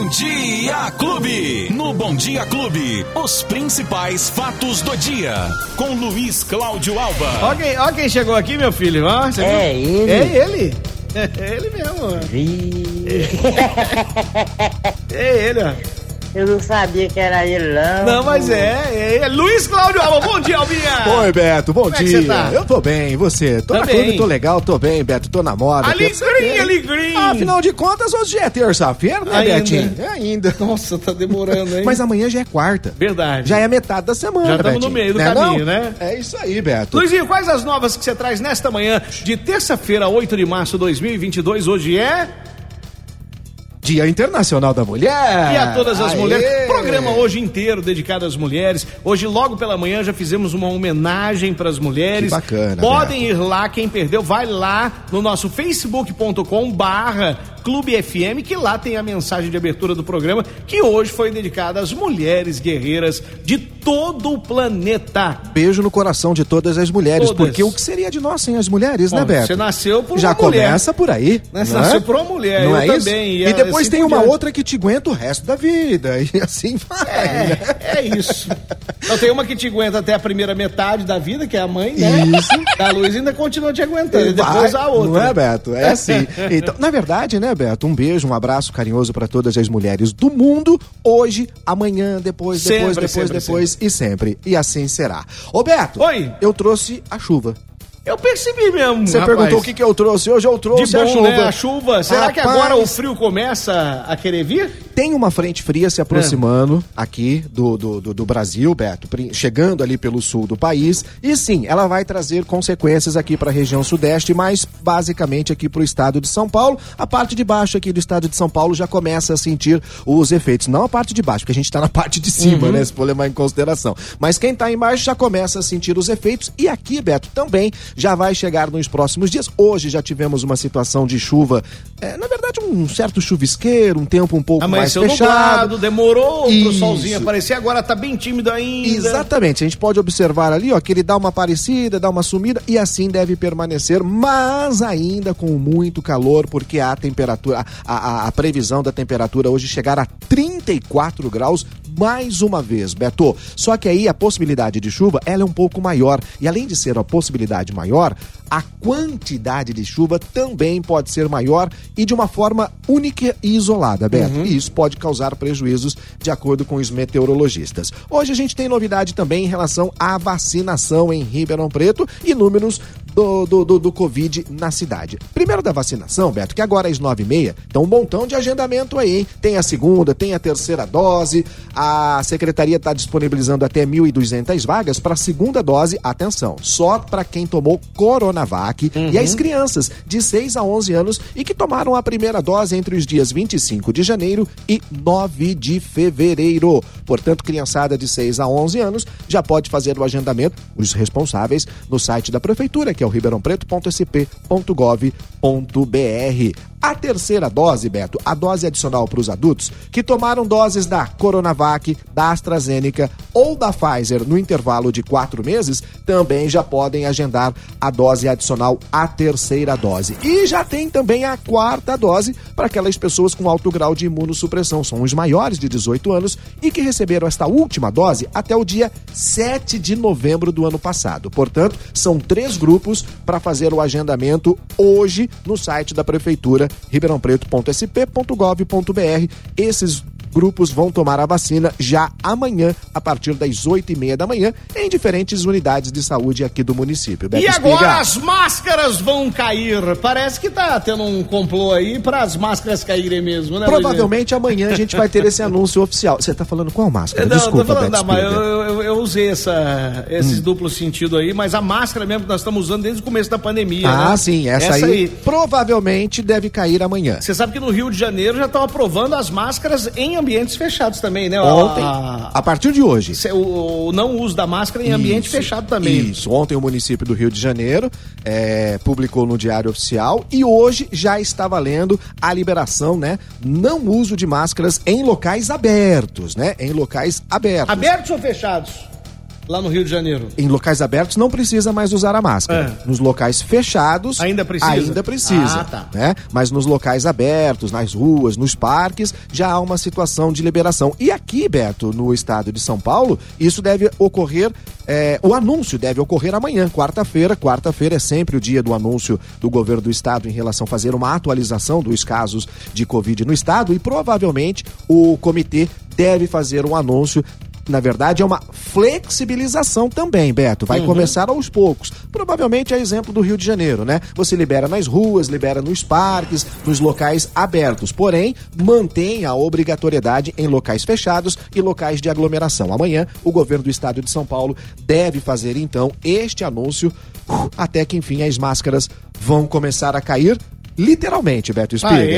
Bom Dia Clube. No Bom Dia Clube, os principais fatos do dia. Com Luiz Cláudio Alba. Ó quem, ó quem chegou aqui, meu filho. Ó, É viu? ele. É ele. É ele mesmo. É ele, ó. Eu não sabia que era ele, não. Não, mas é, é, é Luiz Cláudio Alba. Bom dia, Albinha. Oi, Beto, bom Como é que dia. você tá? Eu tô bem, e você? Tô Tá na bem. clube, tô legal, tô bem, Beto, tô na moda. Alegria, alegria. Ah, Afinal de contas, hoje já é terça-feira, né, Ainda. Betinho? É ainda. Nossa, tá demorando, hein? Mas amanhã já é quarta. Verdade. Já é metade da semana, Já tamo Betinho. no meio do Né, caminho, não? né? É isso aí, Beto. Luizinho, quais as novas que você traz nesta manhã de terça-feira, 8 de março de 2022? Hoje é... Dia Internacional da Mulher. E a todas as mulheres. Programa hoje inteiro dedicado às mulheres. Hoje, logo pela manhã, já fizemos uma homenagem para as mulheres. Que bacana, Podem ir lá, quem perdeu, vai lá no nosso facebook.com barra Clube FM, que lá tem a mensagem de abertura do programa, que hoje foi dedicada às mulheres guerreiras de todo o planeta. Beijo no coração de todas as mulheres, Todas. porque o que seria de nós sem as mulheres, né, Bom, Beto? Você nasceu por Já uma mulher. começa por aí. Né? Nasceu por uma mulher, Não eu é também, Isso? e E depois assim tem uma outra que te aguenta o resto da vida. E assim vai. né? É, é isso. Então tem uma que te aguenta até a primeira metade da vida, que é a mãe, né? Isso. A Luiz ainda continua te aguentando. Depois a outra. Não é, Beto? É assim. Então, na verdade, né, Beto? Um beijo, um abraço carinhoso para todas as mulheres do mundo, hoje, amanhã, depois, depois, Sempre, depois, sempre, depois e sempre. E assim será. Ô, Beto. Oi. Eu trouxe a chuva. Eu percebi mesmo. Você rapaz. perguntou o que, que eu trouxe hoje, eu trouxe bom, a chuva. né? A chuva. Será que Rapaz, agora o frio começa a querer vir? Tem uma frente fria se aproximando aqui do, do, do, do Brasil, Beto, chegando ali pelo sul do país. E sim, ela vai trazer consequências aqui para a região sudeste, mas basicamente aqui para o estado de São Paulo. A parte de baixo aqui do estado de São Paulo já começa a sentir os efeitos. Não a parte de baixo, porque a gente está na parte de cima, né? Se for levar em consideração. Mas quem está embaixo já começa a sentir os efeitos. E aqui, Beto, também já vai chegar nos próximos dias. Hoje já tivemos uma situação de chuva, é, na verdade, um certo chuvisqueiro, um tempo um pouco mais Amanheceu fechado. nublado, demorou pro Isso. solzinho aparecer, agora tá bem tímido ainda. Exatamente, a gente pode observar ali, ó, que ele dá uma aparecida, dá uma sumida e assim deve permanecer, mas ainda com muito calor, porque a temperatura, a, a- a previsão da temperatura hoje chegar a 34 graus mais uma vez, Beto. Só que aí a possibilidade de chuva, ela é um pouco maior. E além de ser a possibilidade maior, a quantidade de chuva também pode ser maior e de uma forma única e isolada, Beto. E isso pode causar prejuízos de acordo com os meteorologistas. Hoje a gente tem novidade também em relação à vacinação em Ribeirão Preto e números do, do, do, do Covid na cidade. Primeiro da vacinação, Beto, que agora é às nove e meia, então um montão de agendamento aí, hein? Tem a segunda, tem a terceira dose, a secretaria está disponibilizando até 1.200 vagas para a segunda dose, atenção, só para quem tomou Coronavac e as crianças de 6 a 11 anos e que tomaram a primeira dose entre os dias 25 de janeiro e 9 de fevereiro. Portanto, criançada de 6 a 11 anos já pode fazer o agendamento, os responsáveis, no site da prefeitura, que é o ribeirãopreto.sp.gov.br. A terceira dose, Beto, a dose adicional para os adultos que tomaram doses da Coronavac, da AstraZeneca ou da Pfizer no intervalo de quatro meses, também já podem agendar a dose adicional, a terceira dose. E já tem também a quarta dose para aquelas pessoas com alto grau de imunossupressão, são os maiores de 18 anos e que receberam esta última dose até o dia 7 de novembro do ano passado. Portanto, são três grupos para fazer o agendamento hoje no site da prefeitura ribeirãopreto.sp.gov.br. Esses grupos vão tomar a vacina já amanhã, a partir das 8 e meia da manhã, em diferentes unidades de saúde aqui do município. Beto E agora Espiga. as máscaras vão cair. Parece que tá tendo um complô aí para as máscaras caírem mesmo, né? Provavelmente amanhã a gente vai ter esse anúncio oficial. Você tá falando qual máscara? Não, Desculpa, tô falando Beto mas eu, eu, eu usei essa, esse Hum. duplo sentido aí, mas a máscara mesmo que nós estamos usando desde o começo da pandemia. Ah, né? sim, essa, aí, provavelmente deve cair amanhã. Você sabe que no Rio de Janeiro já estão aprovando as máscaras em ambientes fechados também, né? Ontem, A- a partir de hoje. o, o não uso da máscara em ambiente Isso, fechado também. Isso. Ontem o município do Rio de Janeiro é, publicou no Diário Oficial e hoje já está valendo a liberação, né? Não uso de máscaras em locais abertos, né? Em locais abertos. Abertos ou fechados? Lá no Rio de Janeiro? Em locais abertos não precisa mais usar a máscara. É. Nos locais fechados. Ainda precisa? Ainda precisa. Ah, tá. Né? Mas nos locais abertos, nas ruas, nos parques, já há uma situação de liberação. E aqui, Beto, no estado de São Paulo, isso deve ocorrer. é, o anúncio deve ocorrer amanhã, quarta-feira. Quarta-feira é sempre o dia do anúncio do governo do estado em relação a fazer uma atualização dos casos de Covid no estado e provavelmente o comitê deve fazer um anúncio na verdade, é uma flexibilização também, Beto. Vai começar aos poucos. Provavelmente é exemplo do Rio de Janeiro, né? Você libera nas ruas, libera nos parques, nos locais abertos. Porém, mantém a obrigatoriedade em locais fechados e locais de aglomeração. Amanhã, o governo do estado de São Paulo deve fazer, então, este anúncio uh, até que, enfim, as máscaras vão começar a cair. Literalmente, Beto Espiga. Aê!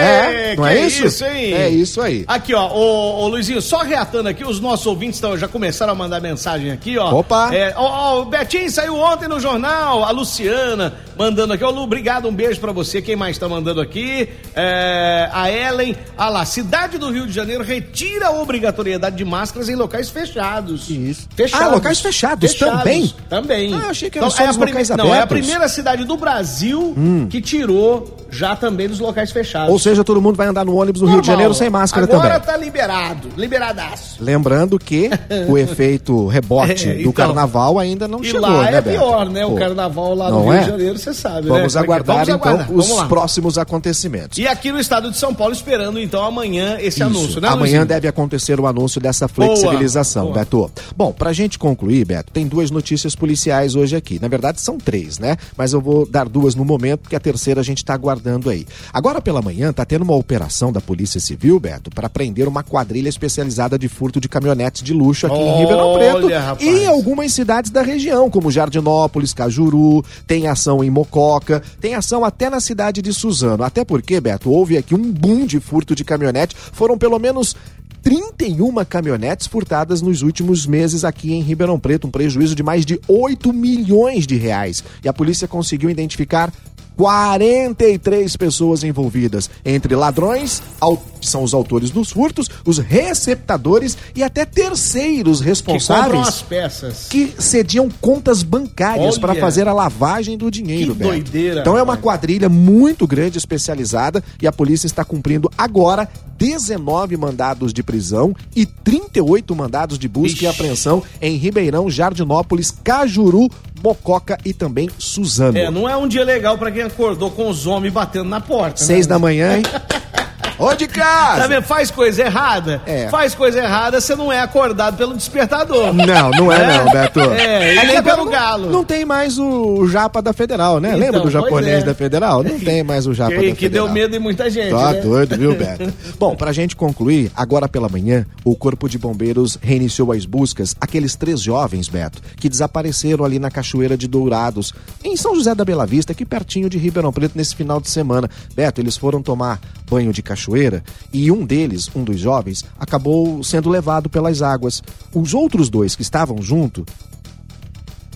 É, não Que é isso? isso? É isso aí. Aqui, ó, ô, ô, Luizinho, só reatando aqui, os nossos ouvintes tão, já começaram a mandar mensagem aqui, ó. Opa! É, ó, ó, o Betinho saiu ontem no jornal, a Luciana mandando aqui. Ô, Lu, obrigado, um beijo pra você. Quem mais tá mandando aqui? É, a Ellen. Ah lá, cidade do Rio de Janeiro retira a obrigatoriedade de máscaras em locais fechados. Isso. Fechados. Ah, locais fechados também? Também. Ah, eu achei que era só é a locais Não, é a. Hum. primeira cidade do Brasil que tirou people já também dos locais fechados. Ou seja, todo mundo vai andar no ônibus do Rio de Normal. Janeiro sem máscara Agora também. tá liberado, liberadaço. Lembrando que o efeito rebote É, do então. carnaval ainda não E chegou, lá né, é Beto? pior, né? O Pô, carnaval lá no Rio é? de Janeiro, você sabe, Vamos né? aguardar, Vamos aguardar, então, os próximos acontecimentos. E aqui no estado de São Paulo, esperando então amanhã esse Isso. anúncio, né? Amanhã Luizinho? deve acontecer o anúncio dessa Boa, flexibilização, boa. Beto. Bom, pra gente concluir, Beto, tem duas notícias policiais hoje aqui. Na verdade, são três, né? Mas eu vou dar duas no momento, porque a terceira a gente tá aguardando aí. Agora pela manhã, tá tendo uma operação da Polícia Civil, Beto, para prender uma quadrilha especializada de furto de caminhonetes de luxo aqui em Ribeirão Preto Olha, rapaz. e em algumas cidades da região, como Jardinópolis, Cajuru, tem ação em Mococa, tem ação até na cidade de Suzano. Até porque, Beto, houve aqui um boom de furto de caminhonete. Foram pelo menos 31 caminhonetes furtadas nos últimos meses aqui em Ribeirão Preto, um prejuízo de mais de 8 milhões de reais. E a polícia conseguiu identificar 43 pessoas envolvidas, entre ladrões, que são os autores dos furtos, os receptadores e até terceiros que responsáveis as peças. que cediam contas bancárias para fazer a lavagem do dinheiro, Que doideira, Então é uma quadrilha muito grande, especializada, e a polícia está cumprindo agora 19 mandados de prisão e 38 mandados de busca Ixi. e apreensão em Ribeirão, Jardinópolis, Cajuru, Mococa e também Suzano. É, não é um dia legal pra quem acordou com os homens batendo na porta. Seis né? da manhã, hein? Ô de casa! Tá vendo? Faz coisa errada? É. Faz coisa errada, você não é acordado pelo despertador. Não, não é, não, Beto. É, e que nem agora pelo não- galo. Não tem mais o japa da Federal, né? Então, Lembra do japonês é. da Federal? Não tem mais o japa Que, da que Federal. deu medo em muita gente. Tá né? doido, viu, Beto? Bom, pra gente concluir, agora pela manhã, o Corpo de Bombeiros reiniciou as buscas aqueles três jovens, Beto, que desapareceram ali na Cachoeira de Dourados, em São José da Bela Vista, aqui pertinho de Ribeirão Preto, nesse final de semana. Beto, eles foram tomar banho de cachoeira e um deles, um dos jovens, acabou sendo levado pelas águas. Os outros dois que estavam junto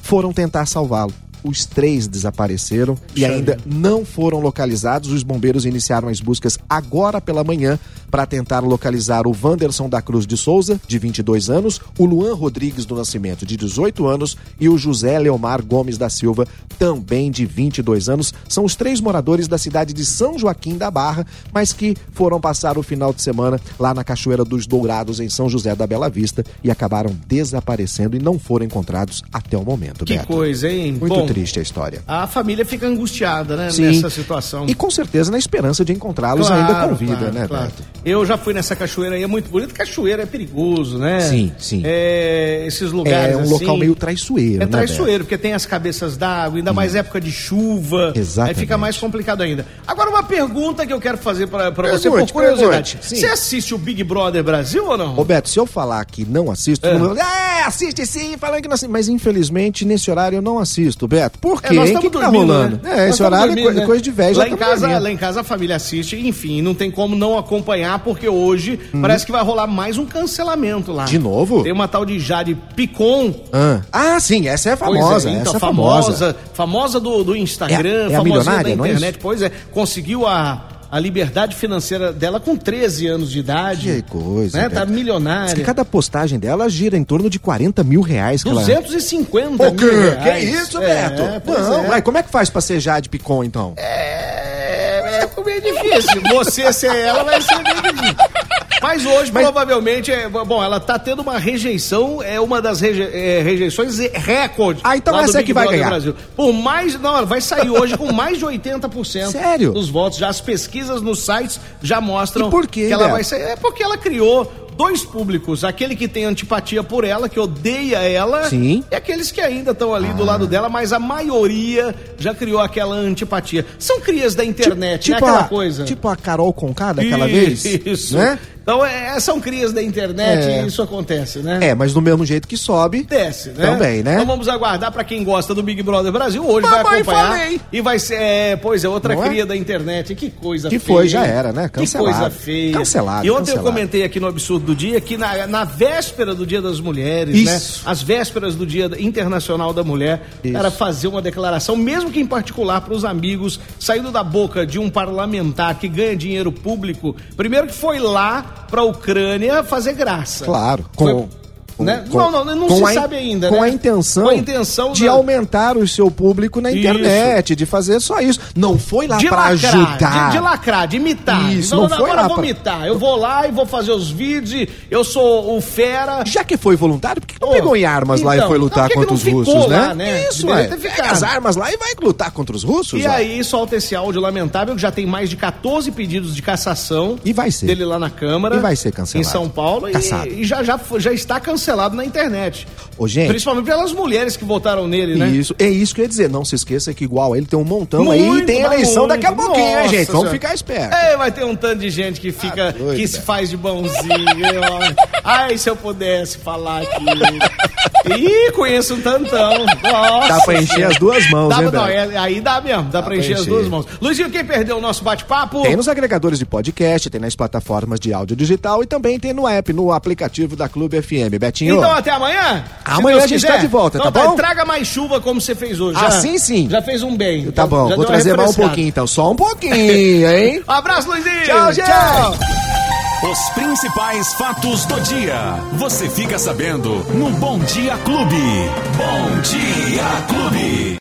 foram tentar salvá-lo. Os três desapareceram e ainda não foram localizados. Os bombeiros iniciaram as buscas agora pela manhã para tentar localizar o Wanderson da Cruz de Souza, de 22 anos, o Luan Rodrigues do Nascimento, de 18 anos, e o José Leomar Gomes da Silva, também de 22 anos. São os três moradores da cidade de São Joaquim da Barra, mas que foram passar o final de semana lá na Cachoeira dos Dourados, em São José da Bela Vista, e acabaram desaparecendo e não foram encontrados até o momento. Que Beto. coisa, hein? Muito Bom, triste a história. A família fica angustiada, né? Nessa situação. E com certeza na esperança de encontrá-los Claro, ainda com vida, claro, né, claro. Beto? Eu já fui nessa cachoeira aí, é muito bonito. Cachoeira é perigoso, né? Sim, sim. É, esses lugares É um assim, local meio traiçoeiro, É né, traiçoeiro, porque tem as cabeças d'água, ainda mais época de chuva. Exatamente. Aí fica mais complicado ainda. Agora, uma pergunta que eu quero fazer pra, pra você, por Pergunte, curiosidade. Você assiste o Big Brother Brasil ou não? Roberto, se eu falar que não assisto, É. mundo é, assiste sim, falando que não assiste. Mas infelizmente nesse horário eu não assisto, Beto. Por quê? É, nós que, estamos que tá dormindo, rolando? né? É, Nós esse horário é dormindo, coi- né? coisa de velho. Lá em, tamo casa, dormindo. lá em casa a família assiste, enfim, não tem como não acompanhar, porque hoje parece que vai rolar mais um cancelamento lá. De novo? Tem uma tal de Jade Picon. Ah. Ah, sim, essa é Pois famosa. é, então, essa é famosa, famosa. famosa do, do Instagram, É é a famosinha milionária, da é internet. isso? Pois é, conseguiu a, a liberdade financeira dela com 13 anos de idade. Que coisa. Né? Tá Beto. Diz milionária. que cada postagem dela gira em torno de 40 mil reais. Que ela... 250 O quê? mil Que reais. isso, É, Beto? pois Não, é. mas como é que faz pra ser Jade Picon, então? É, é meio difícil. Você ser ela vai ser. Mas hoje, Mas- provavelmente, é, bom, ela tá tendo uma rejeição, é uma das reje- é, rejeições recorde. Ah, então essa é que vai ganhar. Brasil. Por mais, não, ela vai sair hoje com mais de 80% Sério? dos votos. Já as pesquisas nos sites já mostram E por quê, que ela vai sair. É porque ela criou dois públicos, aquele que tem antipatia por ela, que odeia ela, Sim. e aqueles que ainda estão ali do lado dela, mas a maioria já criou aquela antipatia. São crias da internet, né? Aquela a, coisa. tipo a Carol Conká daquela vez. Isso. Né? Então, é, são crias da internet É. e isso acontece, né? É, mas do mesmo jeito que sobe. Acontece, né? Também, né? Então vamos aguardar pra quem gosta do Big Brother Brasil. Hoje Mamãe, vai acompanhar. falei. E vai ser, é, pois é, outra Não é? cria da internet. Que coisa Que feia. foi, já era, né? Que Cancelado. coisa feia. Cancelado, E ontem cancelado. eu comentei aqui no Absurdo do Dia que na, na véspera do Dia das Mulheres, Isso. né? As vésperas do Dia Internacional da Mulher, Isso. era fazer uma declaração, mesmo que em particular para os amigos, saindo da boca de um parlamentar que ganha dinheiro público, primeiro que foi lá pra Ucrânia fazer graça. Claro. Foi- Com, com- né? com- não, não, não se a sabe ainda, Com né? a intenção, Com a intenção de da- aumentar o seu público na internet, de fazer só isso. Não foi lá lacrar, ajudar. De, de lacrar, de imitar. Isso, Então, não foi agora lá eu vou pra- imitar. Eu vou lá e vou fazer os vídeos eu sou o fera. Já que foi voluntário, por que não Pô, pegou em armas lá e então, foi então lutar que contra não os russos, lá, né? né? Isso, é. Pega as armas lá e vai lutar contra os russos. E ó. aí solta esse áudio lamentável que já tem mais de 14 pedidos de cassação. E vai ser. Dele lá na Câmara. E vai ser cancelado. Em São Paulo. Caçado. E, e já, já, já está cancelado na internet. Ô, gente. Principalmente pelas mulheres que votaram nele, né? Isso, é isso que eu ia dizer. Não se esqueça que igual ele tem um montão aí e Muito, tem eleição muito. daqui a pouquinho, hein, Nossa gente? Vamos Senhora. ficar esperto. É, vai ter um tanto de gente que fica, Tá doido, que se faz de bonzinho. Ai, se eu pudesse falar aqui. Ih, conheço um tantão. Nossa. Dá pra encher as duas mãos, dá, né, não, é- Aí dá mesmo, dá, pra pra encher as encher. duas mãos. Luizinho, quem perdeu o nosso bate-papo? Tem nos agregadores de podcast, tem nas plataformas de áudio digital e também tem no app, no aplicativo da Clube FM. Betinho. Então até amanhã. Amanhã Deus a gente quiser. tá de volta, tá Então bom? Traga mais chuva como você fez hoje. Ah, já- sim, sim. Já fez um bem. Tá bom, já vou trazer mais um pouquinho então, só um pouquinho, hein? Um abraço, Luizinho. Tchau, gente. Tchau. Os principais fatos do dia. Você fica sabendo no Bom Dia Clube. Bom Dia Clube.